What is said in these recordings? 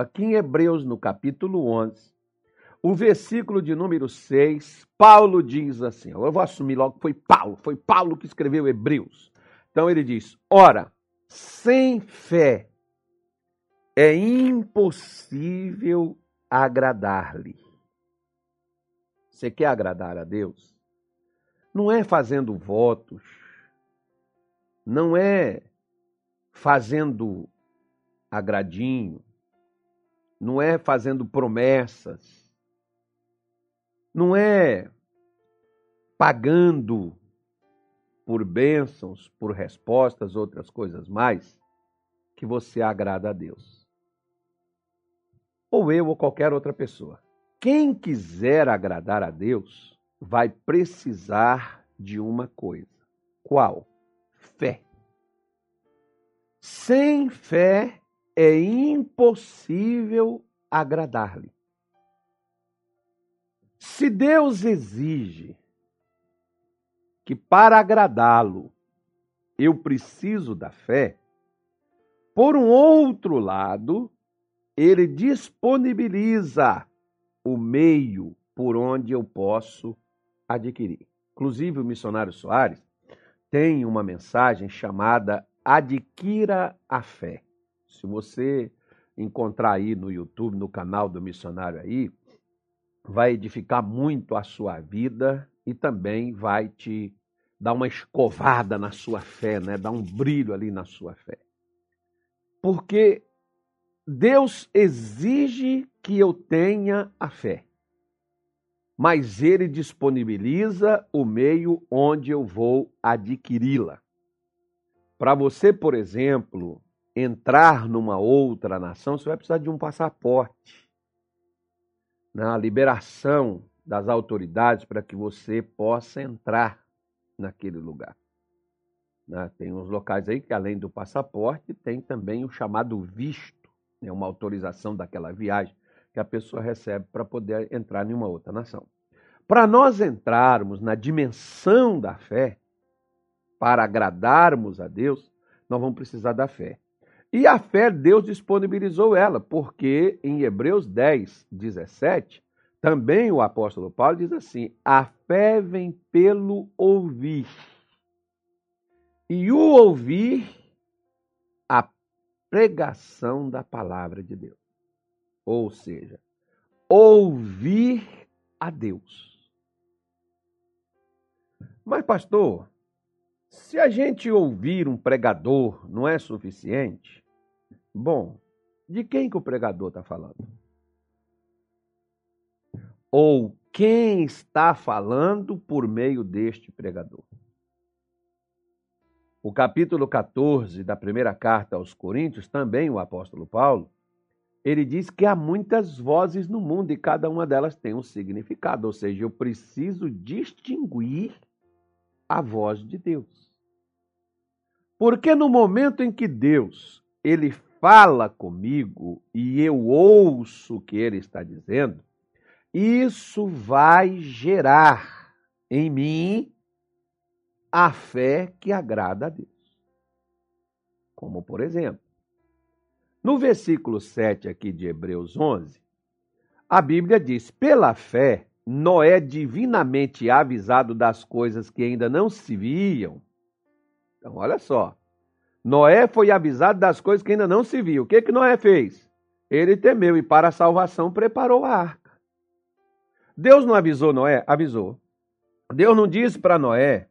aqui em Hebreus, no capítulo 11, o versículo de número 6, Paulo diz assim: eu vou assumir logo que foi Paulo, foi Paulo que escreveu Hebreus. Então ele diz: Ora, sem fé é impossível agradar-lhe. Você quer agradar a Deus? Não é fazendo votos, não é fazendo agradinho, não é fazendo promessas, não é pagando por bênçãos, por respostas, outras coisas mais, que você agrada a Deus. Ou eu ou qualquer outra pessoa. Quem quiser agradar a Deus vai precisar de uma coisa. Qual? Fé. Sem fé é impossível agradar-lhe. Se Deus exige que para agradá-lo eu preciso da fé, por um outro lado, ele disponibiliza o meio por onde eu posso adquirir. Inclusive, o missionário Soares tem uma mensagem chamada Adquira a Fé. Se você encontrar aí no YouTube, no canal do missionário aí, vai edificar muito a sua vida e também vai te dar uma escovada na sua fé, né? dar um brilho ali na sua fé. Porque Deus exige que eu tenha a fé, mas Ele disponibiliza o meio onde eu vou adquiri-la. Para você, por exemplo, entrar numa outra nação, você vai precisar de um passaporte. Na liberação das autoridades para que você possa entrar naquele lugar. Né? Tem uns locais aí que, além do passaporte, tem também o chamado visto, né? uma autorização daquela viagem que a pessoa recebe para poder entrar em uma outra nação. Para nós entrarmos na dimensão da fé, para agradarmos a Deus, nós vamos precisar da fé. E a fé, Deus disponibilizou ela, porque em Hebreus 10, 17, também o apóstolo Paulo diz assim: a fé vem pelo ouvir. E o ouvir a pregação da palavra de Deus. Ou seja, ouvir a Deus. Mas, pastor, se a gente ouvir um pregador não é suficiente, bom, de quem que o pregador está falando? ou quem está falando por meio deste pregador. O capítulo 14 da primeira carta aos Coríntios, também o apóstolo Paulo, ele diz que há muitas vozes no mundo e cada uma delas tem um significado, ou seja, eu preciso distinguir a voz de Deus. Porque no momento em que Deus, ele fala comigo e eu ouço o que ele está dizendo, isso vai gerar em mim a fé que agrada a Deus. Como, por exemplo, no versículo 7 aqui de Hebreus 11, a Bíblia diz: pela fé, Noé, divinamente avisado das coisas que ainda não se viam. Então, olha só. Noé foi avisado das coisas que ainda não se viam. O que, que Noé fez? Ele temeu e, para a salvação, preparou a arca. Deus não avisou Noé? Avisou. Deus não disse para Noé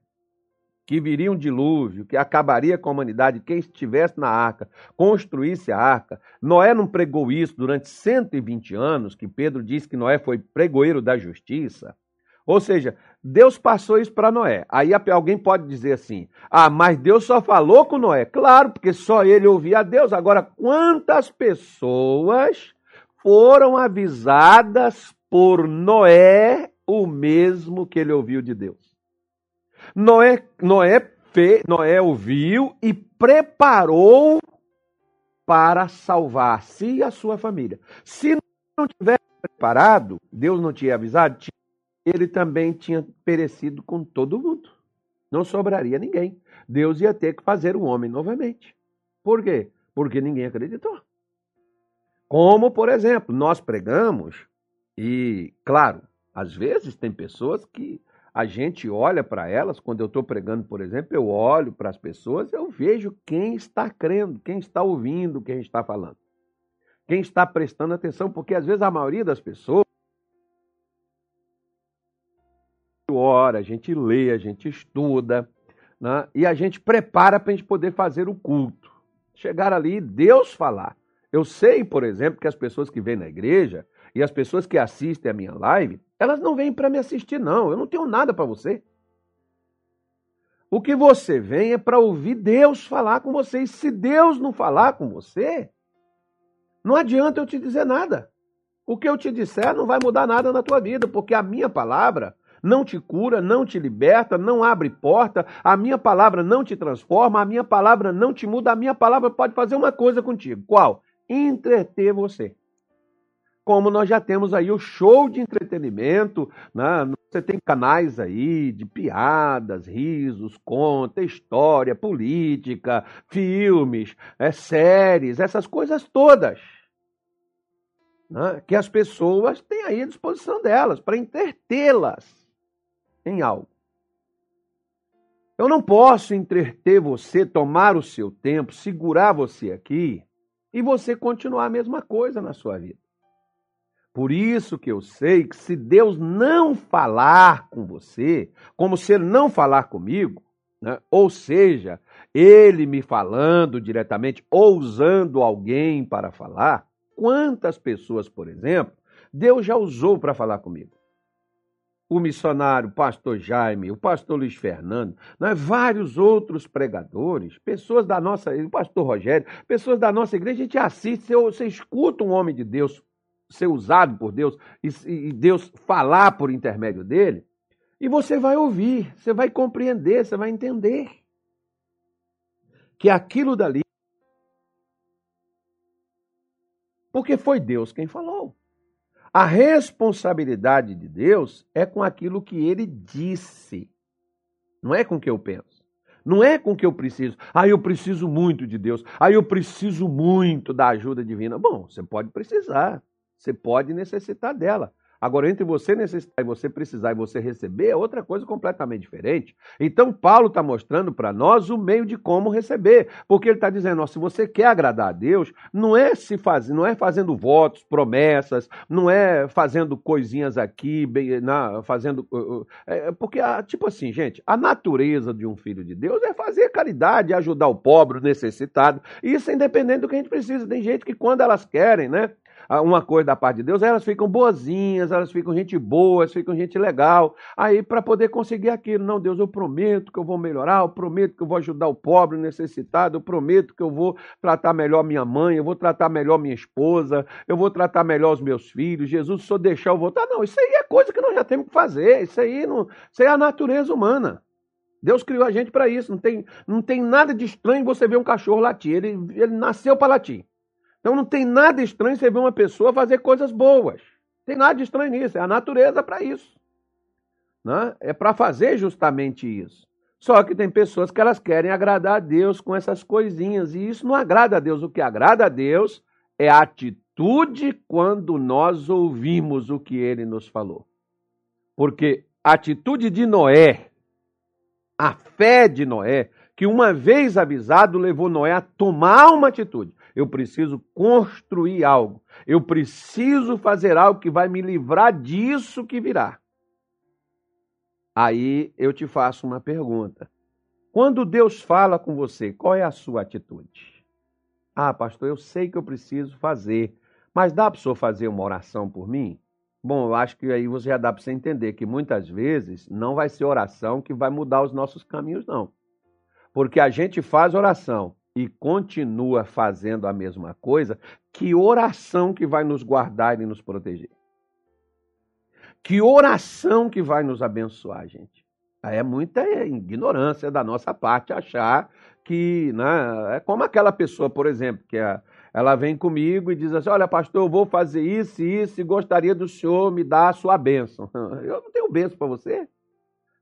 que viria um dilúvio, que acabaria com a humanidade, quem estivesse na arca, construísse a arca. Noé não pregou isso durante 120 anos, que Pedro disse que Noé foi pregoeiro da justiça. Ou seja, Deus passou isso para Noé. Aí alguém pode dizer assim: ah, mas Deus só falou com Noé. Claro, porque só ele ouvia a Deus. Agora, quantas pessoas foram avisadas por Noé o mesmo que ele ouviu de Deus. Noé, Noé, fe, Noé ouviu e preparou para salvar si e a sua família. Se não tivesse preparado, Deus não tinha avisado, ele também tinha perecido com todo mundo. Não sobraria ninguém. Deus ia ter que fazer o homem novamente. Por quê? Porque ninguém acreditou. Como, por exemplo, nós pregamos e, claro, às vezes tem pessoas que a gente olha para elas, quando eu estou pregando, por exemplo, eu olho para as pessoas, eu vejo quem está crendo, quem está ouvindo, quem está falando, quem está prestando atenção, porque às vezes a maioria das pessoas a gente lê, a gente estuda, né? e a gente prepara para a gente poder fazer o culto. Chegar ali, Deus falar. Eu sei, por exemplo, que as pessoas que vêm na igreja e as pessoas que assistem a minha live, elas não vêm para me assistir, não. Eu não tenho nada para você. O que você vem é para ouvir Deus falar com você. E se Deus não falar com você, não adianta eu te dizer nada. O que eu te disser não vai mudar nada na tua vida, porque a minha palavra não te cura, não te liberta, não abre porta, a minha palavra não te transforma, a minha palavra não te muda, a minha palavra pode fazer uma coisa contigo. Qual? Entreter você como nós já temos aí o show de entretenimento, né? você tem canais aí de piadas, risos, conta, história, política, filmes, é, séries, essas coisas todas. Né? Que as pessoas têm aí à disposição delas, para entretê-las em algo. Eu não posso entreter você, tomar o seu tempo, segurar você aqui e você continuar a mesma coisa na sua vida. Por isso que eu sei que se Deus não falar com você, como se Ele não falar comigo, né? ou seja, Ele me falando diretamente ou usando alguém para falar, quantas pessoas, por exemplo, Deus já usou para falar comigo? O missionário, o pastor Jaime, o pastor Luiz Fernando, né? vários outros pregadores, pessoas da nossa, o pastor Rogério, pessoas da nossa igreja, a gente assiste, você, você escuta um homem de Deus ser usado por Deus e, Deus falar por intermédio dele, e você vai ouvir, você vai compreender, você vai entender que aquilo dali. Porque foi Deus quem falou. A responsabilidade de Deus é com aquilo que ele disse, não é com o que eu penso. Não é com o que eu preciso. Ah, eu preciso muito de Deus. Ah, eu preciso muito da ajuda divina. Bom, você pode precisar. Você pode necessitar dela. Agora, entre você necessitar e você precisar e você receber é outra coisa completamente diferente. Então, Paulo está mostrando para nós o meio de como receber. Porque ele está dizendo: ó, se você quer agradar a Deus, não é se faz, não é fazendo votos, promessas, não é fazendo coisinhas aqui, bem, na, fazendo. Uh, uh, é, porque, tipo assim, gente, a natureza de um filho de Deus é fazer caridade, ajudar o pobre, o necessitado. Isso é independente do que a gente precisa. Tem gente que, quando elas querem, né? Uma coisa da parte de Deus, elas ficam boazinhas, elas ficam gente boa, elas ficam gente legal. Aí, para poder conseguir aquilo, não, Deus, eu prometo que eu vou melhorar, eu prometo que eu vou ajudar o pobre, o necessitado, eu prometo que eu vou tratar melhor minha mãe, eu vou tratar melhor minha esposa, eu vou tratar melhor os meus filhos. Jesus, se eu deixar eu voltar. Não, isso aí é coisa que nós já temos que fazer. Isso aí, não, isso aí é a natureza humana. Deus criou a gente para isso. Não tem, não tem nada de estranho você ver um cachorro latir. Ele, ele nasceu para latir. Então não tem nada estranho você ver uma pessoa fazer coisas boas. Não tem nada de estranho nisso, é a natureza para isso. Né? É para fazer justamente isso. Só que tem pessoas que elas querem agradar a Deus com essas coisinhas, e isso não agrada a Deus. O que agrada a Deus é a atitude quando nós ouvimos o que ele nos falou. Porque a atitude de Noé, a fé de Noé, que uma vez avisado levou Noé a tomar uma atitude. Eu preciso construir algo. Eu preciso fazer algo que vai me livrar disso que virá. Aí eu te faço uma pergunta. Quando Deus fala com você, qual é a sua atitude? Ah, pastor, eu sei que eu preciso fazer, mas dá para o senhor fazer uma oração por mim? Bom, eu acho que aí você já dá para você entender que muitas vezes não vai ser oração que vai mudar os nossos caminhos, não. Porque a gente faz oração, e continua fazendo a mesma coisa, que oração que vai nos guardar e nos proteger? Que oração que vai nos abençoar, gente? É muita ignorância da nossa parte achar que, né, é como aquela pessoa, por exemplo, que é, ela vem comigo e diz assim: Olha, pastor, eu vou fazer isso e isso e gostaria do senhor me dar a sua bênção. Eu não tenho bênção para você.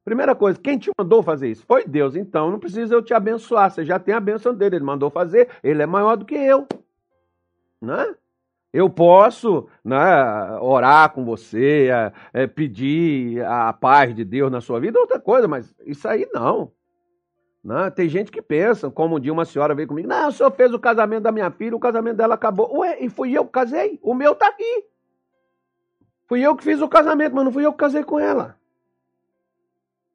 Primeira coisa, quem te mandou fazer isso? Foi Deus. Então não precisa eu te abençoar. Você já tem a bênção dele. Ele mandou fazer. Ele é maior do que eu. Né? Eu posso né, orar com você, é, é, pedir a paz de Deus na sua vida, outra coisa, mas isso aí não. não. Né? Tem gente que pensa, como um dia uma senhora veio comigo, não, o senhor fez o casamento da minha filha, o casamento dela acabou. Ué, e fui eu que casei, o meu tá aqui. Fui eu que fiz o casamento, mas não fui eu que casei com ela.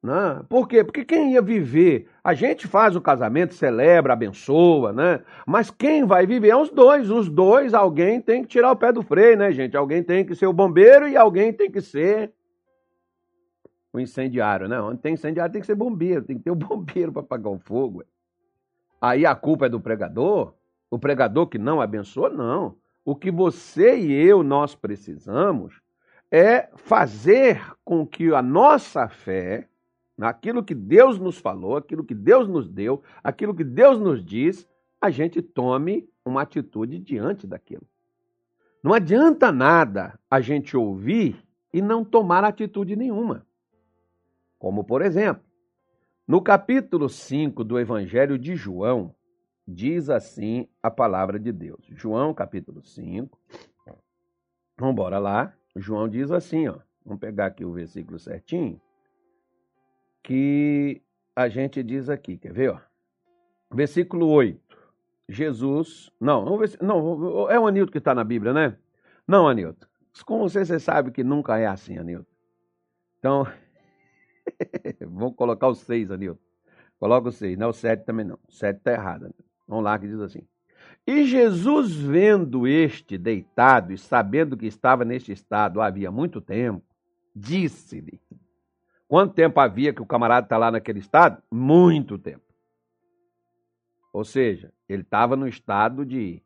Né? Por quê? Porque quem ia viver, a gente faz o casamento, celebra, abençoa, né? Mas quem vai viver é os dois. Os dois, alguém tem que tirar o pé do freio, né, gente? Alguém tem que ser o bombeiro e alguém tem que ser o incendiário, né? Onde tem incendiário tem que ser bombeiro, tem que ter o bombeiro para apagar o fogo. Aí a culpa é do pregador? O pregador que não abençoa? Não. O que você e eu nós precisamos é fazer com que a nossa fé aquilo que Deus nos falou, aquilo que Deus nos deu, aquilo que Deus nos diz, a gente tome uma atitude diante daquilo. Não adianta nada a gente ouvir e não tomar atitude nenhuma. Como, por exemplo, no capítulo 5 do Evangelho de João, diz assim a palavra de Deus. João, capítulo 5. Vamos embora lá. João diz assim, ó. Vamos pegar aqui o versículo certinho que a gente diz aqui, quer ver? Ó? Versículo 8. Jesus. Não, não, é o Anilton que está na Bíblia, né? Não, Anilton. Com você, você sabe que nunca é assim, Anilton. Então, vamos colocar o 6, Anilton. Coloca o 6, não, o 7 também não. O 7 está errado. Anilton. Vamos lá, que diz assim. E Jesus, vendo este deitado e sabendo que estava neste estado havia muito tempo, disse-lhe: Quanto tempo havia que o camarada está lá naquele estado? Muito tempo. Ou seja, ele estava no estado de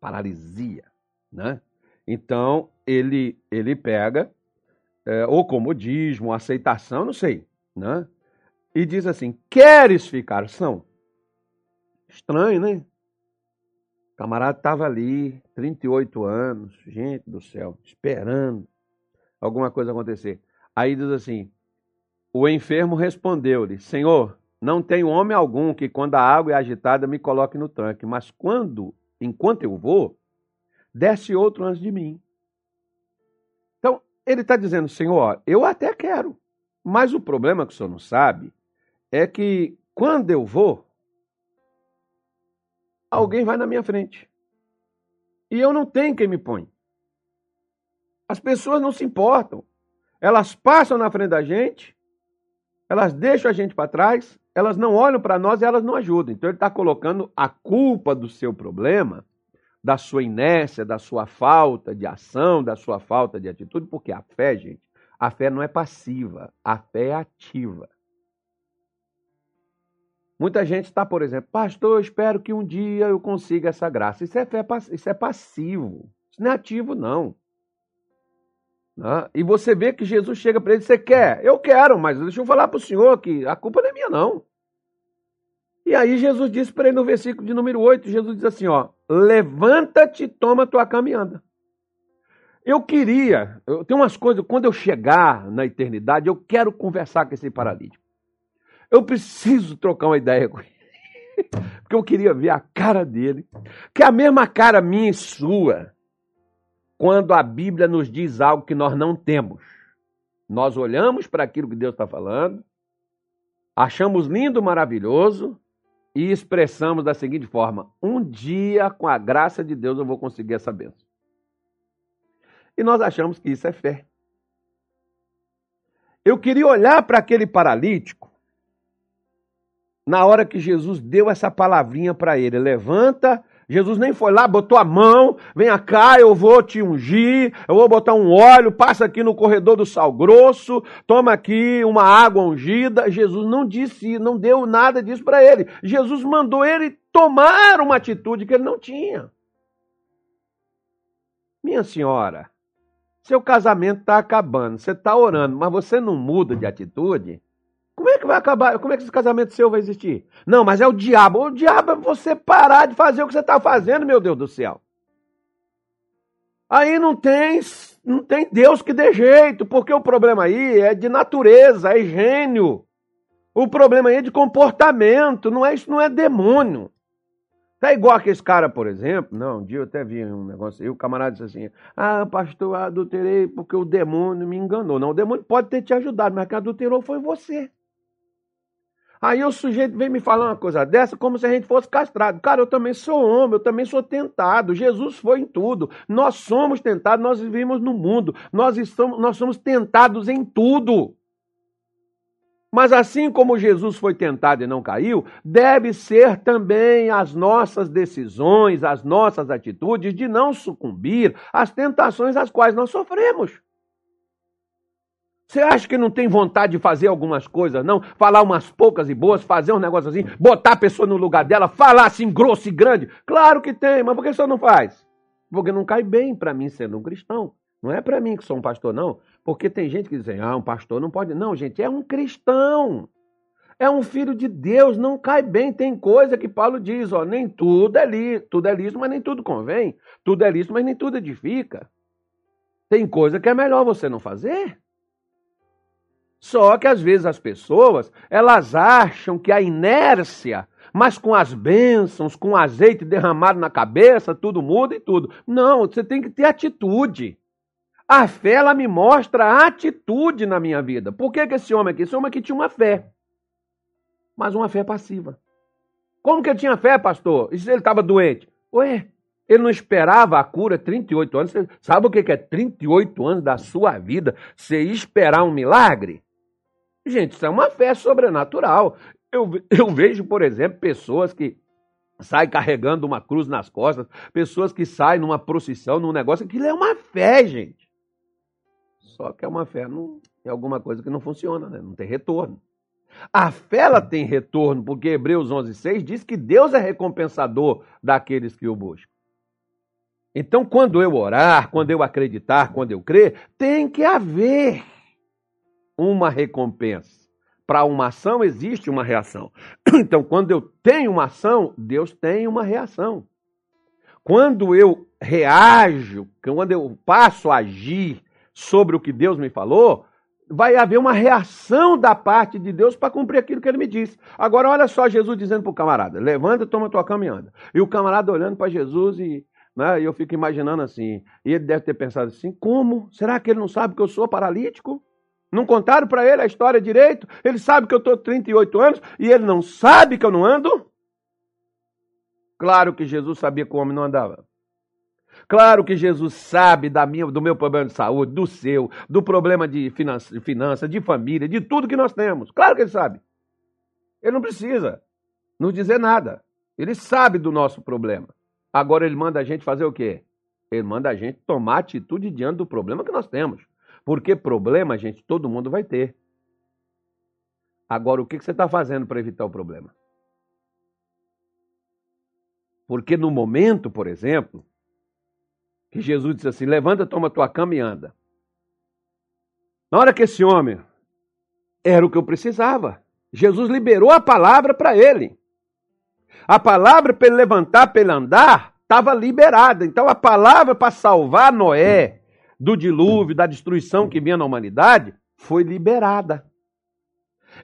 paralisia, né? Então, ele, ele pega é, o comodismo, aceitação, não sei, né? E diz assim, queres ficar são? Estranho, né? O camarada estava ali, 38 anos, gente do céu, esperando alguma coisa acontecer. Aí diz assim: O enfermo respondeu-lhe: Senhor, não tenho homem algum que, quando a água é agitada, me coloque no tanque, mas quando, enquanto eu vou, desce outro antes de mim. Então, ele está dizendo: Senhor, eu até quero, mas o problema que o senhor não sabe é que quando eu vou, alguém vai na minha frente. E eu não tenho quem me põe. As pessoas não se importam. Elas passam na frente da gente, elas deixam a gente para trás, elas não olham para nós e elas não ajudam. Então ele está colocando a culpa do seu problema, da sua inércia, da sua falta de ação, da sua falta de atitude, porque a fé, gente, a fé não é passiva, a fé é ativa. Muita gente está, por exemplo, pastor, eu espero que um dia eu consiga essa graça. Isso é, fé, isso é passivo, isso não é ativo, não. Né? E você vê que Jesus chega para ele: Você quer? Eu quero, mas deixa eu falar para o senhor que a culpa não é minha, não. E aí Jesus disse para ele no versículo de número 8: Jesus diz assim: ó, Levanta-te e toma tua caminhada. Eu queria, eu tenho umas coisas, quando eu chegar na eternidade, eu quero conversar com esse paralítico. Eu preciso trocar uma ideia com ele. Porque eu queria ver a cara dele, que é a mesma cara minha e sua quando a Bíblia nos diz algo que nós não temos. Nós olhamos para aquilo que Deus está falando, achamos lindo, maravilhoso e expressamos da seguinte forma: um dia, com a graça de Deus, eu vou conseguir essa bênção. E nós achamos que isso é fé. Eu queria olhar para aquele paralítico na hora que Jesus deu essa palavrinha para ele: levanta Jesus nem foi lá, botou a mão, vem cá, eu vou te ungir, eu vou botar um óleo, passa aqui no corredor do sal grosso, toma aqui uma água ungida. Jesus não disse, não deu nada disso para ele. Jesus mandou ele tomar uma atitude que ele não tinha. Minha senhora, seu casamento está acabando, você está orando, mas você não muda de atitude, como é que vai acabar? Como é que esse casamento seu vai existir? Não, mas é o diabo. O diabo é você parar de fazer o que você está fazendo, meu Deus do céu. Aí não tem, não tem Deus que dê jeito, porque o problema aí é de natureza, é gênio. O problema aí é de comportamento, não é isso, não é demônio. Tá igual aqueles cara, por exemplo. Não, um dia eu até vi um negócio. E o camarada disse assim: Ah, pastor, adulterei porque o demônio me enganou. Não, o demônio pode ter te ajudado, mas quem adulterou foi você. Aí o sujeito vem me falar uma coisa dessa como se a gente fosse castrado. Cara, eu também sou homem, eu também sou tentado. Jesus foi em tudo. Nós somos tentados, nós vivemos no mundo. Nós, estamos, nós somos tentados em tudo. Mas assim como Jesus foi tentado e não caiu, deve ser também as nossas decisões, as nossas atitudes de não sucumbir às tentações às quais nós sofremos. Você acha que não tem vontade de fazer algumas coisas, não? Falar umas poucas e boas, fazer um negócio assim, botar a pessoa no lugar dela, falar assim grosso e grande? Claro que tem, mas por que você não faz? Porque não cai bem para mim sendo um cristão. Não é para mim que sou um pastor, não. Porque tem gente que diz, ah, um pastor não pode. Não, gente, é um cristão. É um filho de Deus, não cai bem. Tem coisa que Paulo diz, ó, nem tudo é lícito, tudo é lícito, mas nem tudo convém. Tudo é lícito, mas nem tudo edifica. Tem coisa que é melhor você não fazer. Só que às vezes as pessoas, elas acham que a inércia, mas com as bênçãos, com o azeite derramado na cabeça, tudo muda e tudo. Não, você tem que ter atitude. A fé, ela me mostra atitude na minha vida. Por que, que esse homem aqui? Esse homem aqui tinha uma fé, mas uma fé passiva. Como que ele tinha fé, pastor? E se ele estava doente? Ué, ele não esperava a cura 38 anos. Sabe o que é 38 anos da sua vida? Você esperar um milagre? Gente, isso é uma fé sobrenatural. Eu, eu vejo, por exemplo, pessoas que saem carregando uma cruz nas costas, pessoas que saem numa procissão, num negócio, aquilo é uma fé, gente. Só que é uma fé não, é alguma coisa que não funciona, né? não tem retorno. A fé ela tem retorno, porque Hebreus 11:6 diz que Deus é recompensador daqueles que o buscam. Então, quando eu orar, quando eu acreditar, quando eu crer, tem que haver uma recompensa. Para uma ação existe uma reação. Então, quando eu tenho uma ação, Deus tem uma reação. Quando eu reajo, quando eu passo a agir sobre o que Deus me falou, vai haver uma reação da parte de Deus para cumprir aquilo que ele me disse. Agora, olha só Jesus dizendo para o camarada: levanta, toma tua cama e anda. E o camarada olhando para Jesus e. Né, eu fico imaginando assim. E ele deve ter pensado assim: como? Será que ele não sabe que eu sou paralítico? Não contaram para ele a história direito? Ele sabe que eu estou 38 anos e ele não sabe que eu não ando? Claro que Jesus sabia que o homem não andava. Claro que Jesus sabe da minha, do meu problema de saúde, do seu, do problema de finança, finança, de família, de tudo que nós temos. Claro que ele sabe. Ele não precisa nos dizer nada. Ele sabe do nosso problema. Agora ele manda a gente fazer o quê? Ele manda a gente tomar atitude diante do problema que nós temos. Porque problema, gente, todo mundo vai ter. Agora, o que você está fazendo para evitar o problema? Porque no momento, por exemplo, que Jesus disse assim: levanta, toma tua cama e anda. Na hora que esse homem era o que eu precisava, Jesus liberou a palavra para ele. A palavra para ele levantar, para ele andar, estava liberada. Então a palavra para salvar Noé, do dilúvio, da destruição que vinha na humanidade, foi liberada.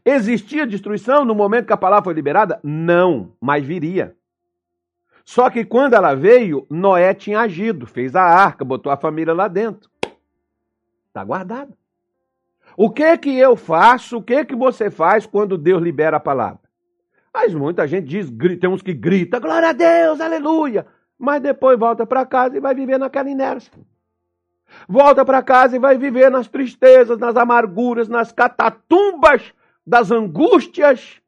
Existia destruição no momento que a palavra foi liberada? Não, mas viria. Só que quando ela veio, Noé tinha agido, fez a arca, botou a família lá dentro. Está guardado. O que que eu faço? O que que você faz quando Deus libera a palavra? Mas muita gente diz, tem uns que grita, glória a Deus, aleluia. Mas depois volta para casa e vai viver naquela inércia. Volta para casa e vai viver nas tristezas, nas amarguras, nas catatumbas das angústias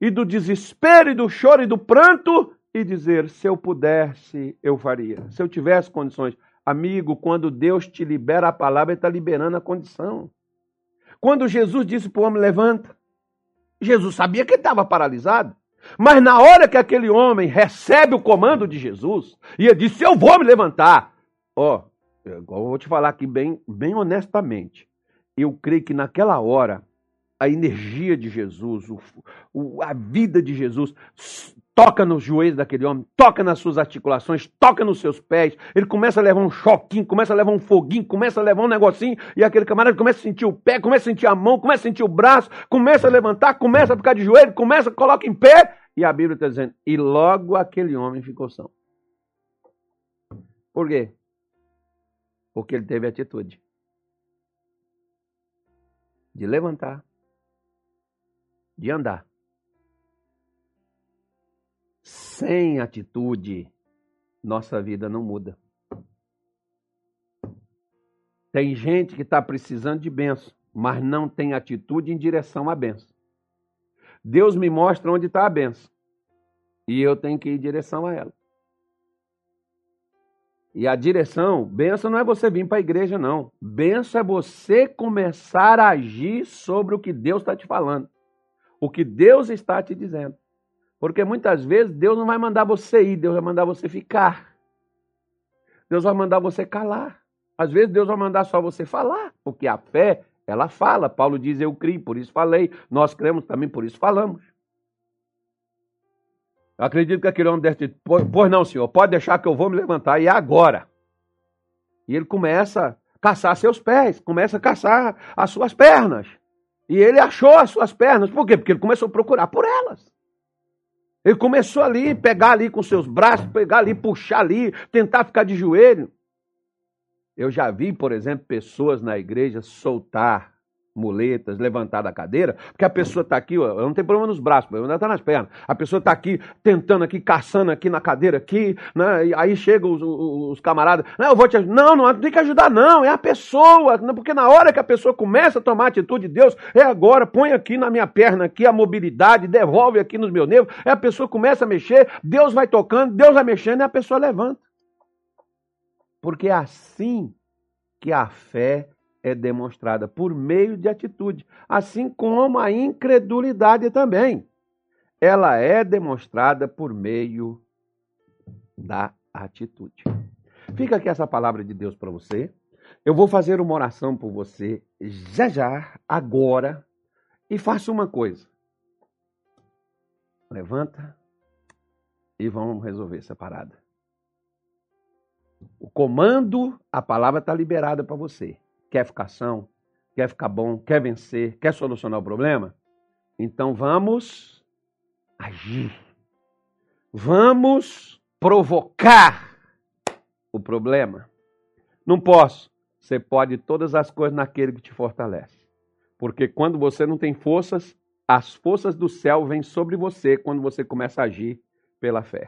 e do desespero e do choro e do pranto e dizer: se eu pudesse, eu faria. Se eu tivesse condições. Amigo, quando Deus te libera a palavra, Ele está liberando a condição. Quando Jesus disse para o homem: levanta, Jesus sabia que ele estava paralisado. Mas na hora que aquele homem recebe o comando de Jesus, e ele disse: Eu vou me levantar. Ó, oh, eu vou te falar aqui bem, bem honestamente. Eu creio que naquela hora, a energia de Jesus, o, o, a vida de Jesus, toca nos joelhos daquele homem, toca nas suas articulações, toca nos seus pés. Ele começa a levar um choquinho, começa a levar um foguinho, começa a levar um negocinho, e aquele camarada começa a sentir o pé, começa a sentir a mão, começa a sentir o braço, começa a levantar, começa a ficar de joelho, começa, coloca em pé, E a Bíblia está dizendo, e logo aquele homem ficou são. Por quê? Porque ele teve atitude de levantar, de andar. Sem atitude, nossa vida não muda. Tem gente que está precisando de benção, mas não tem atitude em direção à benção. Deus me mostra onde está a benção. E eu tenho que ir em direção a ela. E a direção, benção não é você vir para a igreja, não. Benção é você começar a agir sobre o que Deus está te falando. O que Deus está te dizendo. Porque muitas vezes Deus não vai mandar você ir, Deus vai mandar você ficar. Deus vai mandar você calar. Às vezes Deus vai mandar só você falar, porque a fé, ela fala. Paulo diz: Eu criei, por isso falei. Nós cremos também, por isso falamos. Eu acredito que aquele homem deve ter, pois não, senhor, pode deixar que eu vou me levantar, e é agora. E ele começa a caçar seus pés, começa a caçar as suas pernas. E ele achou as suas pernas, por quê? Porque ele começou a procurar por elas. Ele começou ali, pegar ali com seus braços, pegar ali, puxar ali, tentar ficar de joelho. Eu já vi, por exemplo, pessoas na igreja soltar muletas, levantar da cadeira, porque a pessoa está aqui, ó, não tem problema nos braços, ainda está nas pernas. A pessoa está aqui, tentando aqui, caçando aqui na cadeira aqui, né? Aí chegam os, os, os, camaradas, não, eu vou te ajudar. Não, não tem que ajudar, não, é a pessoa, né? porque na hora que a pessoa começa a tomar a atitude de Deus, é agora, põe aqui na minha perna aqui a mobilidade, devolve aqui nos meus nervos, é a pessoa começa a mexer, Deus vai tocando, Deus vai mexendo e a pessoa levanta. Porque é assim que a fé é demonstrada por meio de atitude, assim como a incredulidade também. Ela é demonstrada por meio da atitude. Fica aqui essa palavra de Deus para você. Eu vou fazer uma oração por você já já, agora, e faça uma coisa. Levanta e vamos resolver essa parada. O comando, a palavra está liberada para você quer ficar são, quer ficar bom, quer vencer, quer solucionar o problema? Então vamos agir. Vamos provocar o problema. Não posso. Você pode todas as coisas naquele que te fortalece. Porque quando você não tem forças, as forças do céu vêm sobre você quando você começa a agir pela fé.